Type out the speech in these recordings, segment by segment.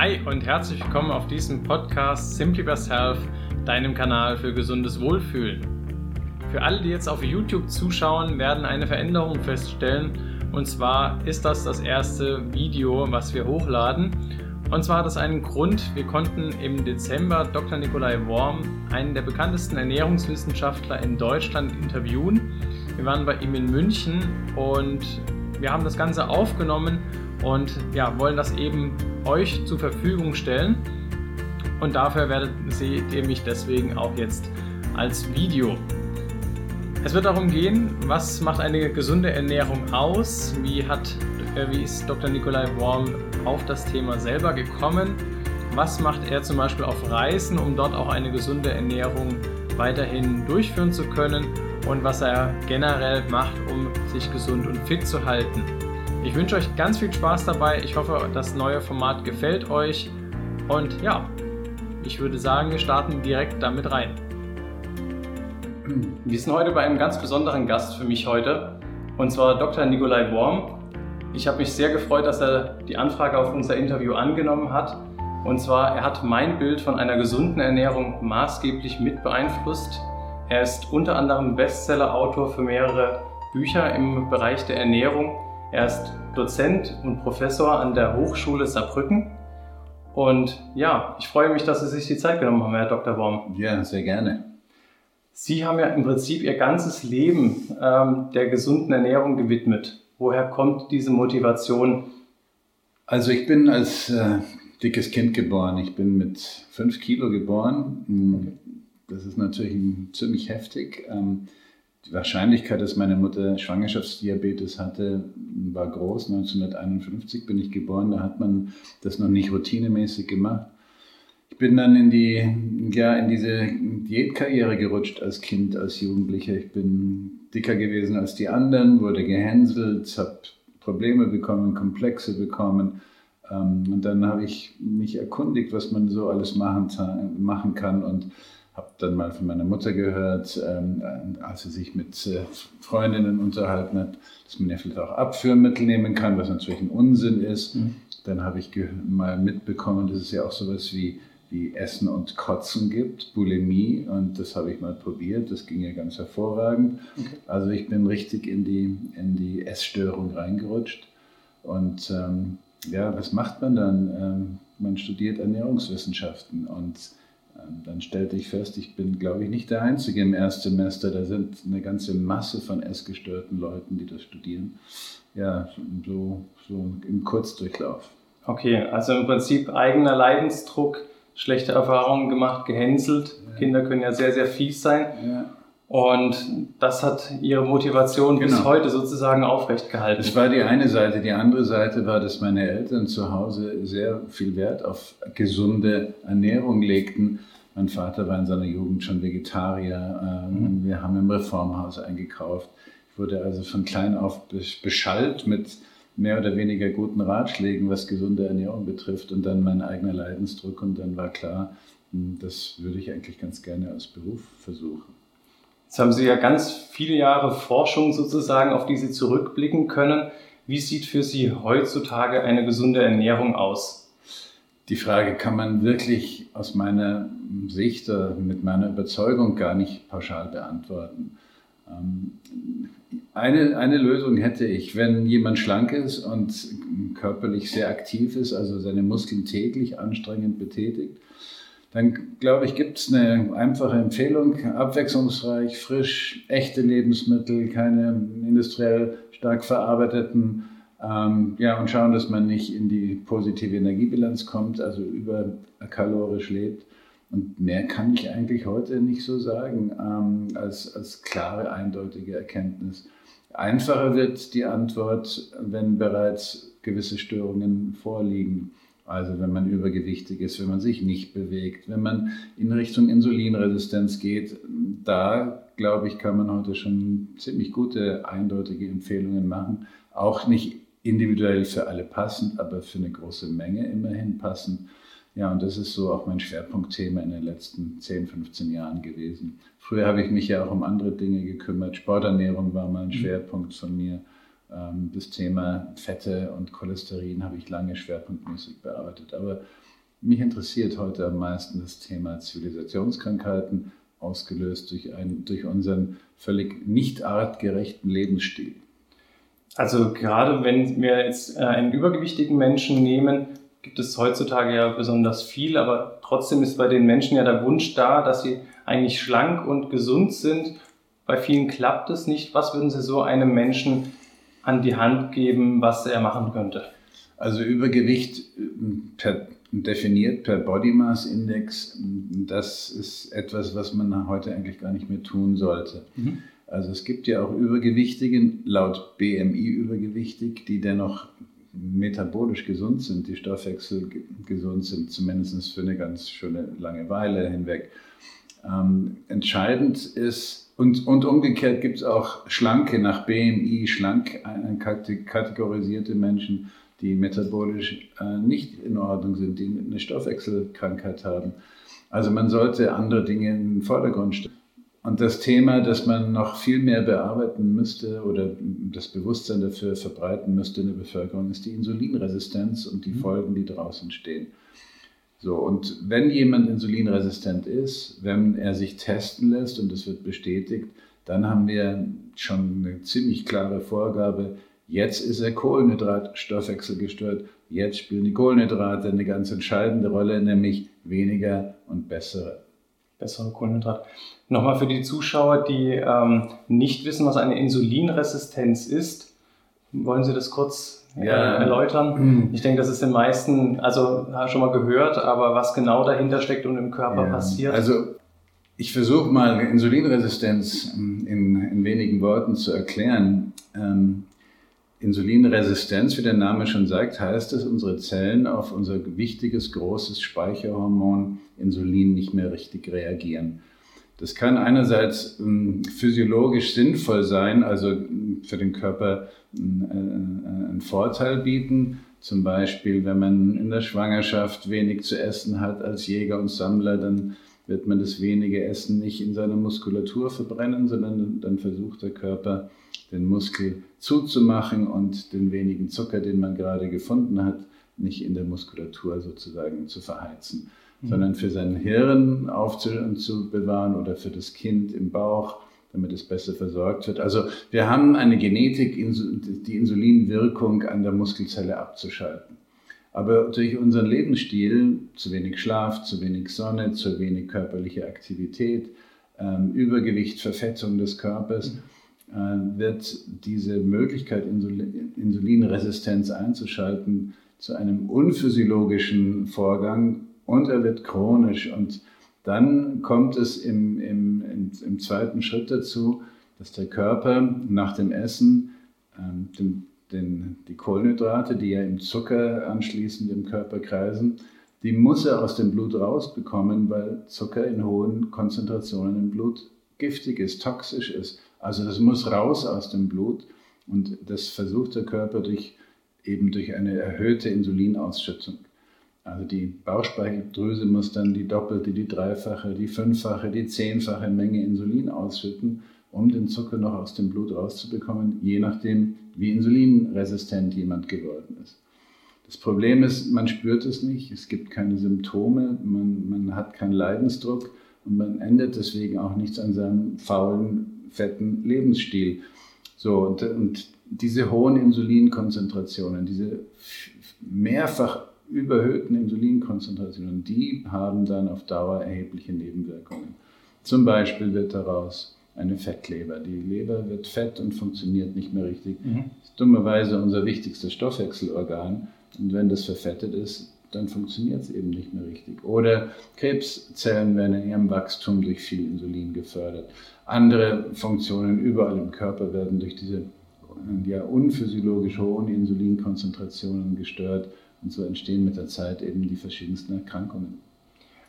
Hi und herzlich willkommen auf diesem Podcast Simply Yourself, deinem Kanal für gesundes Wohlfühlen. Für alle, die jetzt auf YouTube zuschauen, werden eine Veränderung feststellen. Und zwar ist das das erste Video, was wir hochladen. Und zwar hat das einen Grund. Wir konnten im Dezember Dr. Nikolai Worm, einen der bekanntesten Ernährungswissenschaftler in Deutschland, interviewen. Wir waren bei ihm in München und wir haben das Ganze aufgenommen und ja, wollen das eben euch zur Verfügung stellen. Und dafür werdet seht ihr mich deswegen auch jetzt als Video. Es wird darum gehen, was macht eine gesunde Ernährung aus? Wie, hat, äh, wie ist Dr. Nikolai Worm auf das Thema selber gekommen? Was macht er zum Beispiel auf Reisen, um dort auch eine gesunde Ernährung weiterhin durchführen zu können? Und was er generell macht, um sich gesund und fit zu halten. Ich wünsche euch ganz viel Spaß dabei. Ich hoffe, das neue Format gefällt euch. Und ja, ich würde sagen, wir starten direkt damit rein. Wir sind heute bei einem ganz besonderen Gast für mich heute, und zwar Dr. Nikolai Worm. Ich habe mich sehr gefreut, dass er die Anfrage auf unser Interview angenommen hat. Und zwar, er hat mein Bild von einer gesunden Ernährung maßgeblich mit beeinflusst. Er ist unter anderem Bestseller-Autor für mehrere Bücher im Bereich der Ernährung er ist Dozent und Professor an der Hochschule Saarbrücken. Und ja, ich freue mich, dass Sie sich die Zeit genommen haben, Herr Dr. Baum. Ja, sehr gerne. Sie haben ja im Prinzip Ihr ganzes Leben ähm, der gesunden Ernährung gewidmet. Woher kommt diese Motivation? Also ich bin als äh, dickes Kind geboren. Ich bin mit fünf Kilo geboren. Das ist natürlich ziemlich heftig. Ähm, die Wahrscheinlichkeit, dass meine Mutter Schwangerschaftsdiabetes hatte, war groß. 1951 bin ich geboren, da hat man das noch nicht routinemäßig gemacht. Ich bin dann in, die, ja, in diese Diätkarriere gerutscht als Kind, als Jugendlicher. Ich bin dicker gewesen als die anderen, wurde gehänselt, habe Probleme bekommen, Komplexe bekommen. Ähm, und dann habe ich mich erkundigt, was man so alles machen, machen kann und habe dann mal von meiner Mutter gehört, ähm, als sie sich mit äh, Freundinnen unterhalten hat, dass man ja vielleicht auch Abführmittel nehmen kann, was natürlich ein Unsinn ist. Mhm. Dann habe ich mal mitbekommen, dass es ja auch sowas wie, wie Essen und Kotzen gibt, Bulimie, und das habe ich mal probiert. Das ging ja ganz hervorragend. Okay. Also ich bin richtig in die, in die Essstörung reingerutscht. Und ähm, ja, was macht man dann? Ähm, man studiert Ernährungswissenschaften und dann stellte ich fest, ich bin, glaube ich, nicht der Einzige im Erstsemester. Da sind eine ganze Masse von essgestörten Leuten, die das studieren. Ja, so, so im Kurzdurchlauf. Okay, also im Prinzip eigener Leidensdruck, schlechte Erfahrungen gemacht, gehänselt. Ja. Kinder können ja sehr, sehr fies sein. Ja. Und das hat ihre Motivation genau. bis heute sozusagen aufrecht gehalten. Das war die eine Seite. Die andere Seite war, dass meine Eltern zu Hause sehr viel Wert auf gesunde Ernährung legten. Mein Vater war in seiner Jugend schon Vegetarier. Ähm, mhm. Wir haben im Reformhaus eingekauft. Ich wurde also von klein auf beschallt mit mehr oder weniger guten Ratschlägen, was gesunde Ernährung betrifft und dann mein eigener Leidensdruck. Und dann war klar, hm, das würde ich eigentlich ganz gerne als Beruf versuchen. Jetzt haben Sie ja ganz viele Jahre Forschung sozusagen, auf die Sie zurückblicken können. Wie sieht für Sie heutzutage eine gesunde Ernährung aus? Die Frage kann man wirklich aus meiner Sicht, mit meiner Überzeugung gar nicht pauschal beantworten. Ähm, eine, eine Lösung hätte ich, wenn jemand schlank ist und körperlich sehr aktiv ist, also seine Muskeln täglich anstrengend betätigt, dann glaube ich, gibt es eine einfache Empfehlung, abwechslungsreich, frisch, echte Lebensmittel, keine industriell stark verarbeiteten, ähm, ja, und schauen, dass man nicht in die positive Energiebilanz kommt, also überkalorisch lebt. Und mehr kann ich eigentlich heute nicht so sagen ähm, als, als klare, eindeutige Erkenntnis. Einfacher wird die Antwort, wenn bereits gewisse Störungen vorliegen. Also wenn man übergewichtig ist, wenn man sich nicht bewegt, wenn man in Richtung Insulinresistenz geht, da glaube ich, kann man heute schon ziemlich gute, eindeutige Empfehlungen machen. Auch nicht individuell für alle passend, aber für eine große Menge immerhin passend. Ja, und das ist so auch mein Schwerpunktthema in den letzten 10, 15 Jahren gewesen. Früher habe ich mich ja auch um andere Dinge gekümmert. Sporternährung war mal ein mhm. Schwerpunkt von mir. Ähm, das Thema Fette und Cholesterin habe ich lange schwerpunktmäßig bearbeitet. Aber mich interessiert heute am meisten das Thema Zivilisationskrankheiten, ausgelöst durch, ein, durch unseren völlig nicht artgerechten Lebensstil. Also gerade wenn wir jetzt äh, einen übergewichtigen Menschen nehmen, gibt es heutzutage ja besonders viel, aber trotzdem ist bei den Menschen ja der Wunsch da, dass sie eigentlich schlank und gesund sind. Bei vielen klappt es nicht. Was würden Sie so einem Menschen an die Hand geben, was er machen könnte? Also Übergewicht äh, per, definiert per Body Mass Index, das ist etwas, was man heute eigentlich gar nicht mehr tun sollte. Mhm. Also es gibt ja auch Übergewichtige, laut BMI übergewichtig, die dennoch metabolisch gesund sind, die Stoffwechsel gesund sind, zumindest für eine ganz schöne lange Weile hinweg. Ähm, entscheidend ist, und, und umgekehrt gibt es auch Schlanke nach BMI, schlank kategorisierte Menschen, die metabolisch äh, nicht in Ordnung sind, die eine Stoffwechselkrankheit haben. Also man sollte andere Dinge in den Vordergrund stellen. Und das Thema, das man noch viel mehr bearbeiten müsste oder das Bewusstsein dafür verbreiten müsste in der Bevölkerung, ist die Insulinresistenz und die mhm. Folgen, die daraus entstehen. So, und wenn jemand insulinresistent ist, wenn er sich testen lässt und es wird bestätigt, dann haben wir schon eine ziemlich klare Vorgabe. Jetzt ist er Kohlenhydratstoffwechsel gestört. Jetzt spielen die Kohlenhydrate eine ganz entscheidende Rolle, nämlich weniger und bessere. Bessere Kohlenhydrate. Nochmal für die Zuschauer, die ähm, nicht wissen, was eine Insulinresistenz ist. Wollen Sie das kurz äh, ja. erläutern? Mhm. Ich denke, das ist den meisten, also schon mal gehört, aber was genau dahinter steckt und im Körper ja. passiert. Also ich versuche mal Insulinresistenz in, in, wenigen Worten zu erklären. Ähm, Insulinresistenz, wie der Name schon sagt, heißt, dass unsere Zellen auf unser wichtiges, großes Speicherhormon Insulin nicht mehr richtig reagieren. Das kann einerseits ähm, physiologisch sinnvoll sein, also ähm, für den Körper äh, einen Vorteil bieten. Zum Beispiel, wenn man in der Schwangerschaft wenig zu essen hat als Jäger und Sammler, dann wird man das wenige Essen nicht in seiner Muskulatur verbrennen, sondern dann versucht der Körper, den Muskel zuzumachen und den wenigen Zucker, den man gerade gefunden hat, nicht in der Muskulatur sozusagen zu verheizen. Mhm. sondern für sein Hirn aufzubewahren oder für das Kind im Bauch, damit es besser versorgt wird. Also wir haben eine Genetik, die Insulinwirkung an der Muskelzelle abzuschalten. Aber durch unseren Lebensstil, zu wenig Schlaf, zu wenig Sonne, zu wenig körperliche Aktivität, ähm, Übergewicht, Verfettung des Körpers, mhm. Äh, wird diese Möglichkeit, Insulin, Insulinresistenz einzuschalten, zu einem unphysiologischen Vorgang und er wird chronisch. Und dann kommt es im, im, im, im zweiten Schritt dazu, dass der Körper nach dem Essen ähm, den, den, die Kohlenhydrate, die ja im Zucker anschließend im Körper kreisen, die muss er aus dem Blut rausbekommen, weil Zucker in hohen Konzentrationen im Blut giftig ist, toxisch ist. Also das muss raus aus dem Blut und das versucht der Körper durch, eben durch eine erhöhte Insulinausschüttung. Also die Bauchspeicheldrüse muss dann die doppelte, die dreifache, die fünffache, die zehnfache Menge Insulin ausschütten, um den Zucker noch aus dem Blut rauszubekommen, je nachdem, wie insulinresistent jemand geworden ist. Das Problem ist, man spürt es nicht, es gibt keine Symptome, man, man hat keinen Leidensdruck und man ändert deswegen auch nichts an seinem faulen, fetten Lebensstil. So, und, und diese hohen Insulinkonzentrationen, diese mehrfach überhöhten Insulinkonzentrationen, die haben dann auf Dauer erhebliche Nebenwirkungen. Zum Beispiel wird daraus eine Fettleber. Die Leber wird fett und funktioniert nicht mehr richtig. Mhm. Das ist dummerweise unser wichtigstes Stoffwechselorgan. Und wenn das verfettet ist, dann funktioniert es eben nicht mehr richtig. Oder Krebszellen werden in ihrem Wachstum durch viel Insulin gefördert. Andere Funktionen überall im Körper werden durch diese ja, unphysiologisch hohen Insulinkonzentrationen gestört. Und so entstehen mit der Zeit eben die verschiedensten Erkrankungen.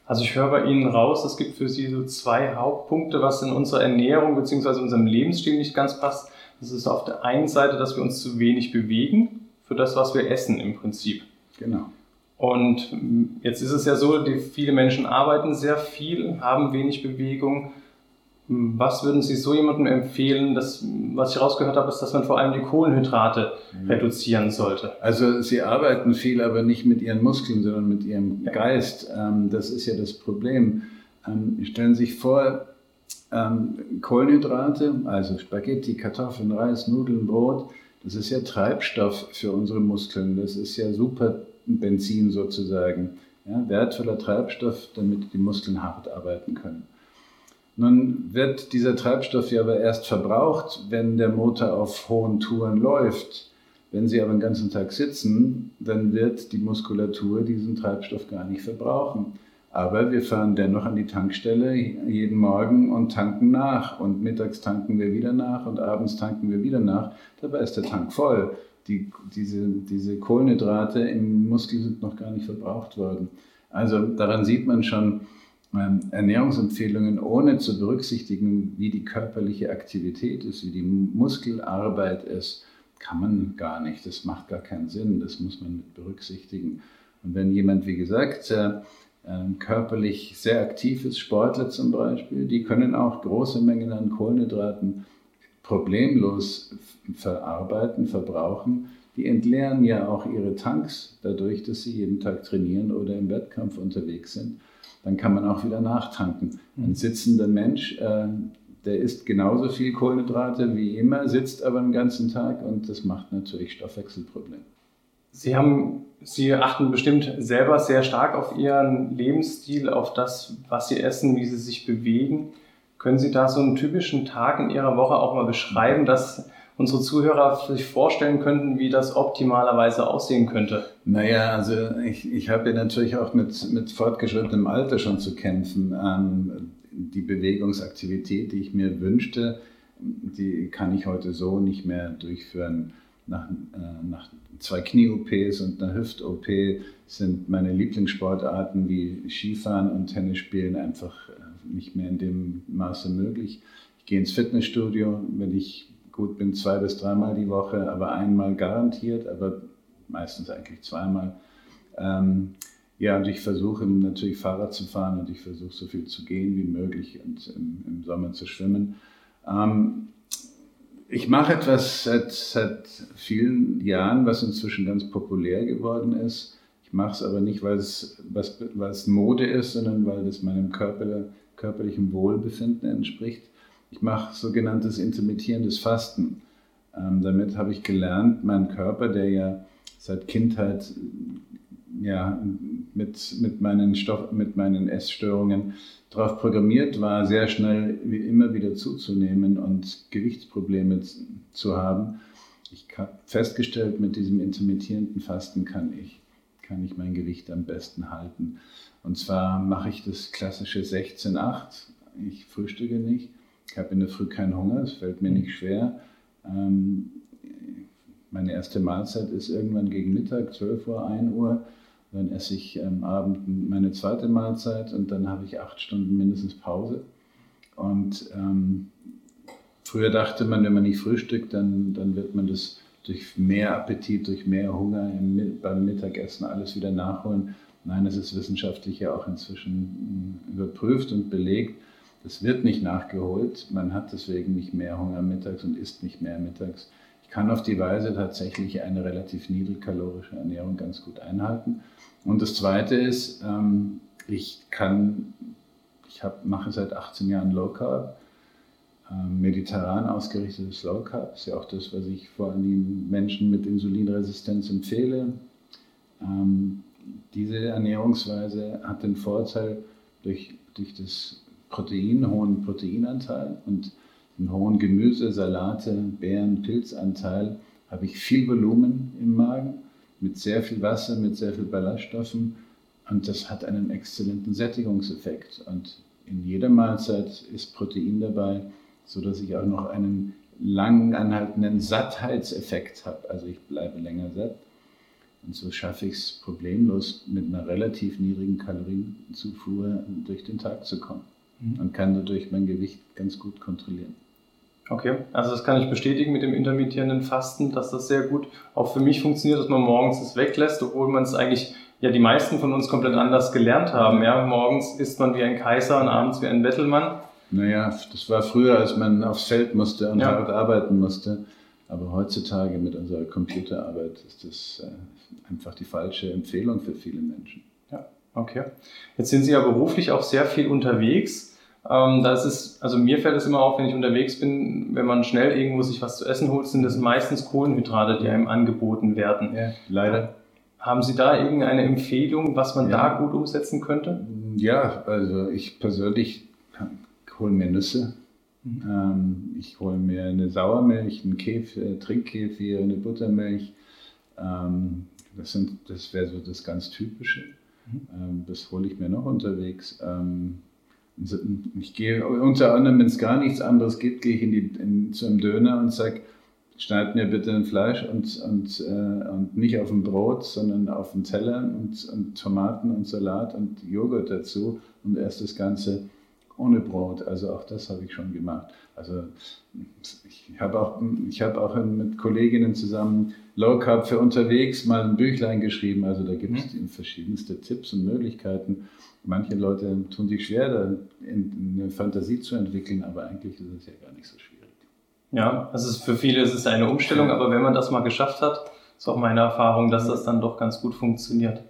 Also ich höre bei Ihnen raus, es gibt für Sie so zwei Hauptpunkte, was in unserer Ernährung bzw. unserem Lebensstil nicht ganz passt. Das ist auf der einen Seite, dass wir uns zu wenig bewegen für das, was wir essen im Prinzip. Genau. Und jetzt ist es ja so, viele Menschen arbeiten sehr viel, haben wenig Bewegung. Was würden Sie so jemandem empfehlen? Das, was ich rausgehört habe, ist, dass man vor allem die Kohlenhydrate mhm. reduzieren sollte. Also Sie arbeiten viel, aber nicht mit Ihren Muskeln, sondern mit Ihrem ja. Geist. Ähm, das ist ja das Problem. Ähm, stellen Sie sich vor, ähm, Kohlenhydrate, also Spaghetti, Kartoffeln, Reis, Nudeln, Brot, das ist ja Treibstoff für unsere Muskeln. Das ist ja super Benzin sozusagen. Ja, wertvoller Treibstoff, damit die Muskeln hart arbeiten können. Nun wird dieser Treibstoff ja aber erst verbraucht, wenn der Motor auf hohen Touren läuft. Wenn Sie aber den ganzen Tag sitzen, dann wird die Muskulatur diesen Treibstoff gar nicht verbrauchen. Aber wir fahren dennoch an die Tankstelle jeden Morgen und tanken nach. Und mittags tanken wir wieder nach und abends tanken wir wieder nach. Dabei ist der Tank voll. Die, diese, diese Kohlenhydrate im Muskel sind noch gar nicht verbraucht worden. Also daran sieht man schon, Ernährungsempfehlungen ohne zu berücksichtigen, wie die körperliche Aktivität ist, wie die Muskelarbeit ist, kann man gar nicht. Das macht gar keinen Sinn. Das muss man mit berücksichtigen. Und wenn jemand, wie gesagt, äh, ähm, körperlich sehr aktiv ist, Sportler zum Beispiel, die können auch große Mengen an Kohlenhydraten problemlos verarbeiten, verbrauchen. Die entleeren ja auch ihre Tanks dadurch, dass sie jeden Tag trainieren oder im Wettkampf unterwegs sind. Dann kann man auch wieder nachtanken. Ein mhm. sitzender Mensch, äh, der isst genauso viel Kohlenhydrate wie immer, sitzt aber den ganzen Tag und das macht natürlich Stoffwechselprobleme. Sie haben, Sie achten bestimmt selber sehr stark auf Ihren Lebensstil, auf das, was Sie essen, wie Sie sich bewegen. Können Sie da so einen typischen Tag in Ihrer Woche auch mal beschreiben, dass unsere Zuhörer sich vorstellen könnten, wie das optimalerweise aussehen könnte? Naja, also ich, ich habe ja natürlich auch mit, mit fortgeschrittenem Alter schon zu kämpfen. Ähm, die Bewegungsaktivität, die ich mir wünschte, die kann ich heute so nicht mehr durchführen nach, äh, nach zwei Knie-OPs und einer Hüft-OP sind meine Lieblingssportarten wie Skifahren und Tennisspielen einfach äh, nicht mehr in dem Maße möglich. Ich gehe ins Fitnessstudio, wenn ich gut bin, zwei bis dreimal die Woche, aber einmal garantiert, aber meistens eigentlich zweimal. Ähm, ja, und ich versuche natürlich Fahrrad zu fahren und ich versuche so viel zu gehen wie möglich und im, im Sommer zu schwimmen. Ähm, ich mache etwas seit, seit vielen Jahren, was inzwischen ganz populär geworden ist. Ich mache es aber nicht, weil es, was, weil es Mode ist, sondern weil es meinem Körper, körperlichen Wohlbefinden entspricht. Ich mache sogenanntes intermittierendes Fasten. Ähm, damit habe ich gelernt, meinen Körper, der ja seit Kindheit ja, mit, mit, meinen Stoff, mit meinen Essstörungen darauf programmiert war, sehr schnell wie immer wieder zuzunehmen und Gewichtsprobleme zu haben. Ich habe festgestellt, mit diesem intermittierenden Fasten kann ich, kann ich mein Gewicht am besten halten. Und zwar mache ich das klassische 16-8. Ich frühstücke nicht. Ich habe in der Früh keinen Hunger, es fällt mir nicht schwer. Ähm, meine erste Mahlzeit ist irgendwann gegen Mittag, 12 Uhr, 1 Uhr. Dann esse ich am Abend meine zweite Mahlzeit und dann habe ich acht Stunden mindestens Pause. Und ähm, früher dachte man, wenn man nicht frühstückt, dann, dann wird man das durch mehr Appetit, durch mehr Hunger im, beim Mittagessen alles wieder nachholen. Nein, das ist wissenschaftlich ja auch inzwischen hm, überprüft und belegt. Das wird nicht nachgeholt. Man hat deswegen nicht mehr Hunger mittags und isst nicht mehr mittags. Ich kann auf die Weise tatsächlich eine relativ niedrigkalorische Ernährung ganz gut einhalten. Und das Zweite ist, ähm, ich kann, ich hab, mache seit 18 Jahren Low Carb, ähm, mediterran ausgerichtetes Low Carb, ist ja auch das, was ich vor allem Menschen mit Insulinresistenz empfehle. Ähm, diese Ernährungsweise hat den Vorteil durch, durch das Protein, hohen Proteinanteil und den hohen Gemüse, Salate, Beeren, Pilzanteil, habe ich viel Volumen im Magen mit sehr viel Wasser, mit sehr viel Ballaststoffen und das hat einen exzellenten Sättigungseffekt. Und in jeder Mahlzeit ist Protein dabei, sodass ich auch noch einen lang anhaltenden Sattheitseffekt habe. Also ich bleibe länger satt. Und so schaffe ich es problemlos mit einer relativ niedrigen Kalorienzufuhr durch den Tag zu kommen mhm. und kann dadurch mein Gewicht ganz gut kontrollieren. Okay, also das kann ich bestätigen mit dem intermittierenden Fasten, dass das sehr gut auch für mich funktioniert, dass man morgens es weglässt, obwohl man es eigentlich, ja die meisten von uns komplett anders gelernt haben. Ja, morgens isst man wie ein Kaiser und abends wie ein Bettelmann. Naja, das war früher, als man aufs Feld musste und ja. hart arbeiten musste. Aber heutzutage mit unserer Computerarbeit ist das äh, einfach die falsche Empfehlung für viele Menschen. Ja, okay. Jetzt sind Sie ja beruflich auch sehr viel unterwegs. Ähm, das ist, also mir fällt es immer auf, wenn ich unterwegs bin, wenn man schnell irgendwo sich was zu essen holt, sind das meistens Kohlenhydrate, die einem angeboten werden. Ja, leider. Haben Sie da irgendeine Empfehlung, was man ja. da gut umsetzen könnte? Ja, also ich persönlich hole mir Nüsse. Mhm. Ähm, ich hole mir eine Sauermilch, einen Kefir, Trinkkefir, eine Buttermilch. Ähm, das, das wäre so das ganz Typische. Mhm. Ähm, das hole ich mir noch unterwegs. Ähm, ich gehe unter anderem, wenn es gar nichts anderes gibt, gehe ich in die, in, zu einem Döner und sage, schneid mir bitte ein Fleisch und, und, äh, und nicht auf ein Brot, sondern auf einen Teller und, und Tomaten und Salat und Joghurt dazu und erst das Ganze ohne Brot. Also auch das habe ich schon gemacht. Also ich habe auch, ich habe auch mit Kolleginnen zusammen Low Carb für unterwegs mal ein Büchlein geschrieben. Also da gibt es mhm. verschiedenste Tipps und Möglichkeiten manche Leute tun sich schwer, da eine Fantasie zu entwickeln, aber eigentlich ist es ja gar nicht so schwierig. Ja, also für viele ist es eine Umstellung, aber wenn man das mal geschafft hat, ist auch meine Erfahrung, dass das dann doch ganz gut funktioniert.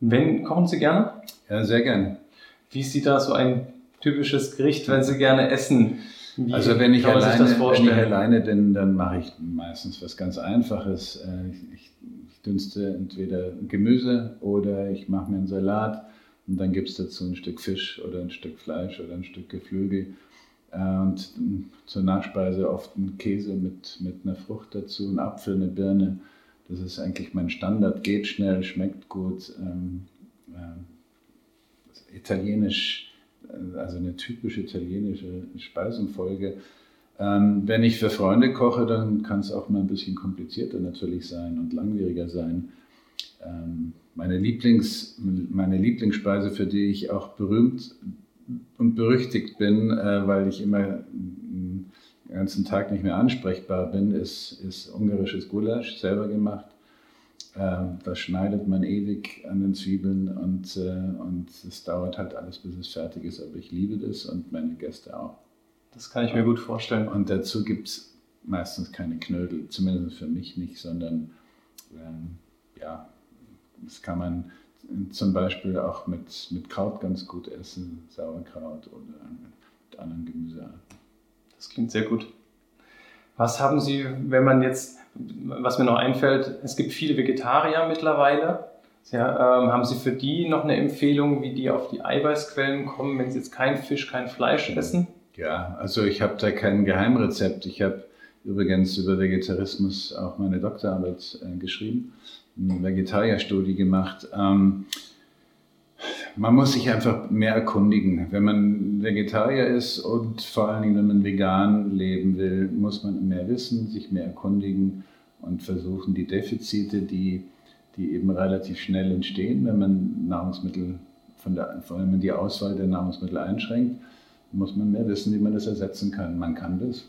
Wenn, kochen Sie gerne? Ja, sehr gerne. Wie sieht da so ein typisches Gericht, wenn Sie gerne essen? Wie also wenn ich, alleine, wenn ich alleine bin, dann mache ich meistens was ganz Einfaches. Äh, ich, ich dünste entweder Gemüse oder ich mache mir einen Salat und dann gibt es dazu ein Stück Fisch oder ein Stück Fleisch oder ein Stück Geflügel. Äh, und zur Nachspeise oft ein Käse mit, mit einer Frucht dazu, ein Apfel, eine Birne. Das ist eigentlich mein Standard, geht schnell, schmeckt gut. Ähm, äh, italienisch, äh, also eine typische italienische Speisenfolge. Ähm, wenn ich für Freunde koche, dann kann es auch mal ein bisschen komplizierter natürlich sein und langwieriger sein. Ähm, meine, Lieblings, meine Lieblingsspeise, für die ich auch berühmt und berüchtigt bin, äh, weil ich immer den ganzen Tag nicht mehr ansprechbar bin, ist, ist ungarisches Gulasch, selber gemacht. Ähm, das schneidet man ewig an den Zwiebeln und, äh, und es dauert halt alles, bis es fertig ist. Aber ich liebe das und meine Gäste auch. Das kann ich mir gut vorstellen. Und dazu gibt es meistens keine Knödel, zumindest für mich nicht, sondern ähm, ja, das kann man zum Beispiel auch mit, mit Kraut ganz gut essen, Sauerkraut oder mit anderen Gemüsearten. Das klingt sehr gut. Was haben Sie, wenn man jetzt, was mir noch einfällt, es gibt viele Vegetarier mittlerweile. Ja, ähm, haben Sie für die noch eine Empfehlung, wie die auf die Eiweißquellen kommen, wenn sie jetzt kein Fisch, kein Fleisch essen? Ja, also ich habe da kein Geheimrezept. Ich habe übrigens über Vegetarismus auch meine Doktorarbeit äh, geschrieben eine Vegetarierstudie gemacht. Ähm, man muss sich einfach mehr erkundigen. Wenn man Vegetarier ist und vor allen Dingen, wenn man vegan leben will, muss man mehr wissen, sich mehr erkundigen und versuchen, die Defizite, die, die eben relativ schnell entstehen, wenn man Nahrungsmittel, von der, vor allem die Auswahl der Nahrungsmittel einschränkt, muss man mehr wissen, wie man das ersetzen kann. Man kann das,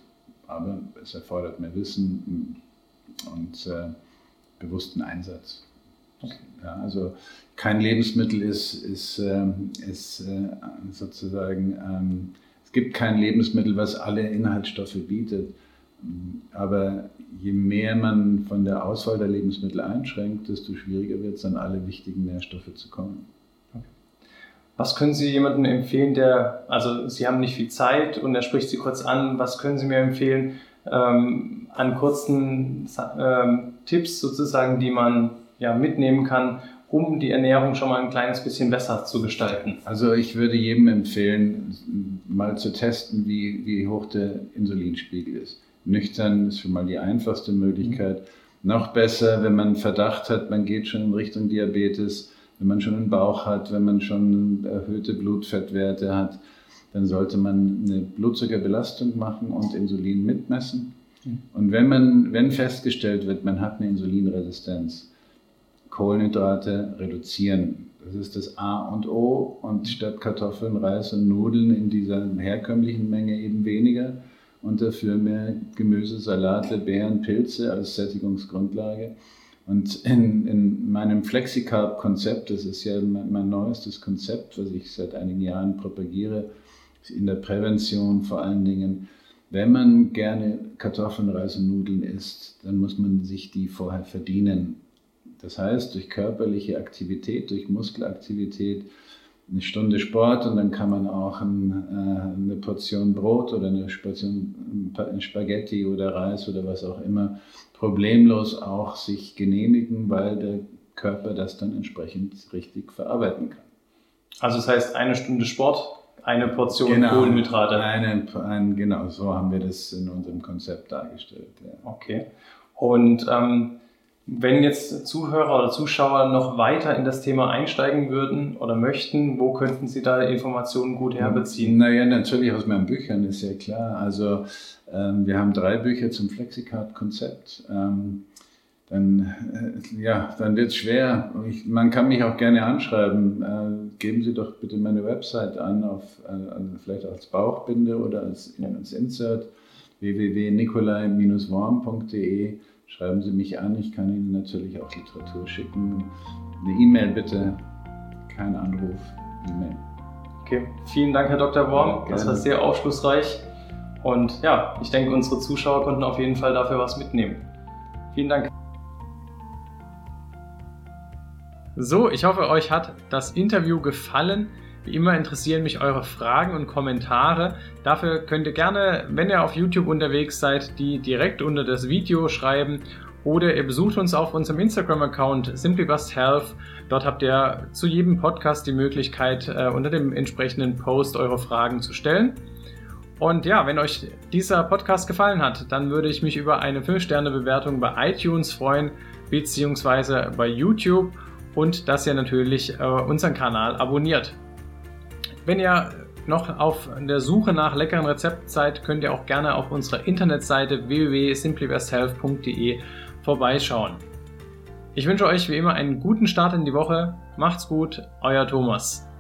aber es erfordert mehr Wissen und äh, bewussten Einsatz. Ja, also kein Lebensmittel ist, ist, ähm, ist äh, sozusagen, ähm, es gibt kein Lebensmittel, was alle Inhaltsstoffe bietet. Aber je mehr man von der Auswahl der Lebensmittel einschränkt, desto schwieriger wird es, an alle wichtigen Nährstoffe zu kommen. Was können Sie jemandem empfehlen, der, also Sie haben nicht viel Zeit und er spricht Sie kurz an, was können Sie mir empfehlen, ähm, an kurzen ähm, Tipps sozusagen, die man ja, mitnehmen kann, um die Ernährung schon mal ein kleines bisschen besser zu gestalten? Also ich würde jedem empfehlen, mal zu testen, wie, wie hoch der Insulinspiegel ist. Nüchtern ist schon mal die einfachste Möglichkeit. Mhm. Noch besser, wenn man Verdacht hat, man geht schon in Richtung Diabetes, wenn man schon einen Bauch hat, wenn man schon erhöhte Blutfettwerte hat, dann sollte man eine Blutzuckerbelastung machen und Insulin mitmessen. Mhm. Und wenn, man, wenn festgestellt wird, man hat eine Insulinresistenz, Kohlenhydrate reduzieren. Das ist das A und O und statt Kartoffeln, Reis und Nudeln in dieser herkömmlichen Menge eben weniger und dafür mehr Gemüse, Salate, Beeren, Pilze als Sättigungsgrundlage. Und in, in meinem Flexicarb-Konzept, das ist ja mein, mein neuestes Konzept, was ich seit einigen Jahren propagiere, in der Prävention vor allen Dingen. Wenn man gerne Kartoffeln, Reis und Nudeln isst, dann muss man sich die vorher verdienen. Das heißt, durch körperliche Aktivität, durch Muskelaktivität, eine Stunde Sport und dann kann man auch ein, äh, eine Portion Brot oder eine Portion Spaghetti oder Reis oder was auch immer problemlos auch sich genehmigen, weil der Körper das dann entsprechend richtig verarbeiten kann. Also das heißt eine Stunde Sport, eine Portion genau, Kohlenhydrate. Eine, ein, genau, so haben wir das in unserem Konzept dargestellt. Ja. Okay. Und ähm, wenn jetzt Zuhörer oder Zuschauer noch weiter in das Thema einsteigen würden oder möchten, wo könnten Sie da Informationen gut herbeziehen? Naja, natürlich aus meinen Büchern, ist ja klar. Also ähm, wir haben drei Bücher zum Flexicard-Konzept. Ähm, dann, äh, ja, dann wird es schwer. Ich, man kann mich auch gerne anschreiben. Äh, geben Sie doch bitte meine Website an, auf, äh, vielleicht als Bauchbinde oder als, als Insert www.nikolai-worm.de schreiben Sie mich an. Ich kann Ihnen natürlich auch Literatur schicken. Eine E-Mail bitte, kein Anruf, E-Mail. Okay, vielen Dank, Herr Dr. Worm. Ja, das war sehr aufschlussreich. Und ja, ich denke, unsere Zuschauer konnten auf jeden Fall dafür was mitnehmen. Vielen Dank. So, ich hoffe, euch hat das Interview gefallen. Wie immer interessieren mich eure Fragen und Kommentare. Dafür könnt ihr gerne, wenn ihr auf YouTube unterwegs seid, die direkt unter das Video schreiben oder ihr besucht uns auf unserem Instagram-Account SimplyBustHealth. Dort habt ihr zu jedem Podcast die Möglichkeit, äh, unter dem entsprechenden Post eure Fragen zu stellen. Und ja, wenn euch dieser Podcast gefallen hat, dann würde ich mich über eine 5-Sterne-Bewertung bei iTunes freuen, beziehungsweise bei YouTube und dass ihr natürlich äh, unseren Kanal abonniert. Wenn ihr noch auf der Suche nach leckeren Rezepten seid, könnt ihr auch gerne auf unserer Internetseite www.simplybesthealth.de vorbeischauen. Ich wünsche euch wie immer einen guten Start in die Woche. Macht's gut, euer Thomas.